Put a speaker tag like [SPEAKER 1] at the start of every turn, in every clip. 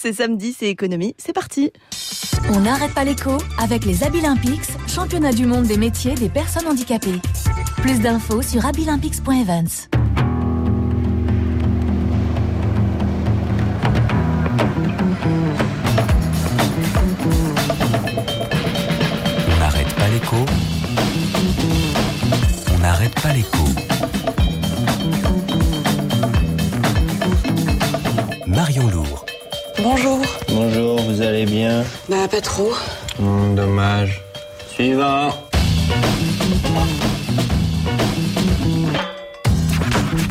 [SPEAKER 1] c'est samedi, c'est économie, c'est parti.
[SPEAKER 2] On n'arrête pas l'écho avec les Abilympics, championnat du monde des métiers des personnes handicapées. Plus d'infos sur abilympics.events.
[SPEAKER 3] On n'arrête pas l'écho. On n'arrête pas l'écho. Marion Lourd.
[SPEAKER 4] Bonjour.
[SPEAKER 5] Bonjour, vous allez bien
[SPEAKER 4] Bah pas trop.
[SPEAKER 5] Hmm, Dommage. Suivant.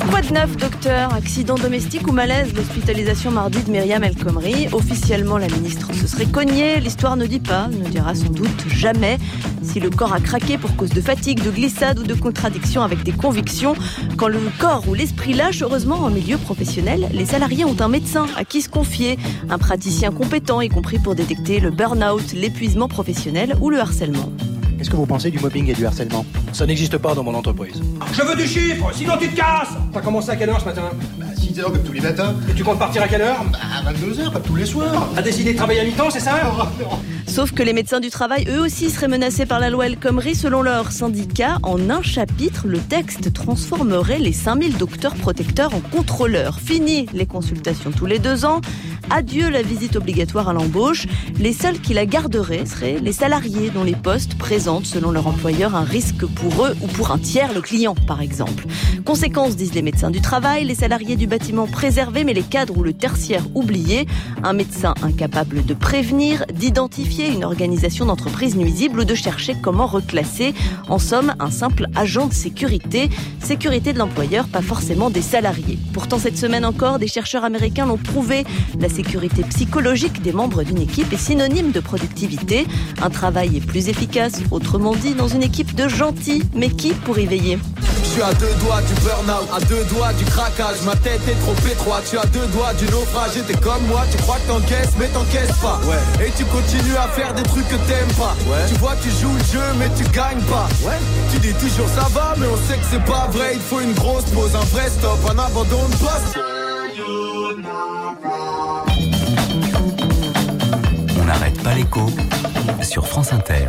[SPEAKER 1] Quoi de neuf, docteur Accident domestique ou malaise L'hospitalisation mardi de Myriam El Khomri. Officiellement, la ministre se serait cognée. L'histoire ne dit pas, ne dira sans doute jamais. Si le corps a craqué pour cause de fatigue, de glissade ou de contradiction avec des convictions, quand le corps ou l'esprit lâche, heureusement, en milieu professionnel, les salariés ont un médecin à qui se confier, un praticien compétent, y compris pour détecter le burn-out, l'épuisement professionnel ou le harcèlement.
[SPEAKER 6] Qu'est-ce que vous pensez du mobbing et du harcèlement? Ça n'existe pas dans mon entreprise.
[SPEAKER 7] Je veux du chiffre, sinon tu te casses T'as commencé à quelle heure ce matin?
[SPEAKER 8] Bah 6 heures comme tous les matins.
[SPEAKER 7] Et tu comptes partir à quelle heure?
[SPEAKER 8] Bah 22 heures comme tous les soirs.
[SPEAKER 7] T'as décidé de travailler à mi-temps, c'est ça?
[SPEAKER 1] Sauf que les médecins du travail, eux aussi, seraient menacés par la loi El Khomri. Selon leur syndicat, en un chapitre, le texte transformerait les 5000 docteurs protecteurs en contrôleurs. Fini les consultations tous les deux ans. Adieu la visite obligatoire à l'embauche. Les seuls qui la garderaient seraient les salariés dont les postes selon leur employeur, un risque pour eux ou pour un tiers, le client, par exemple. Conséquence, disent les médecins du travail, les salariés du bâtiment préservés, mais les cadres ou le tertiaire oubliés. Un médecin incapable de prévenir, d'identifier une organisation d'entreprise nuisible ou de chercher comment reclasser. En somme, un simple agent de sécurité. Sécurité de l'employeur, pas forcément des salariés. Pourtant, cette semaine encore, des chercheurs américains l'ont prouvé. La sécurité psychologique des membres d'une équipe est synonyme de productivité. Un travail est plus efficace, autrement dit, dans une équipe de gentils. Mais qui pour y veiller
[SPEAKER 9] Je suis à deux doigts du burn-out, à deux doigts du craquage. Ma tête est trop étroite, suis à deux doigts du naufrage. Et t'es comme moi, tu crois que t'encaisses, mais t'encaisses pas. Et tu continues à faire des trucs que t'aimes pas. Tu vois, tu joues le jeu, mais tu gagnes pas. Tu dis toujours ça va, mais on sait que c'est pas vrai. Il faut une grosse pause, un vrai stop, un abandon de poste.
[SPEAKER 3] On n'arrête pas l'écho sur France Inter.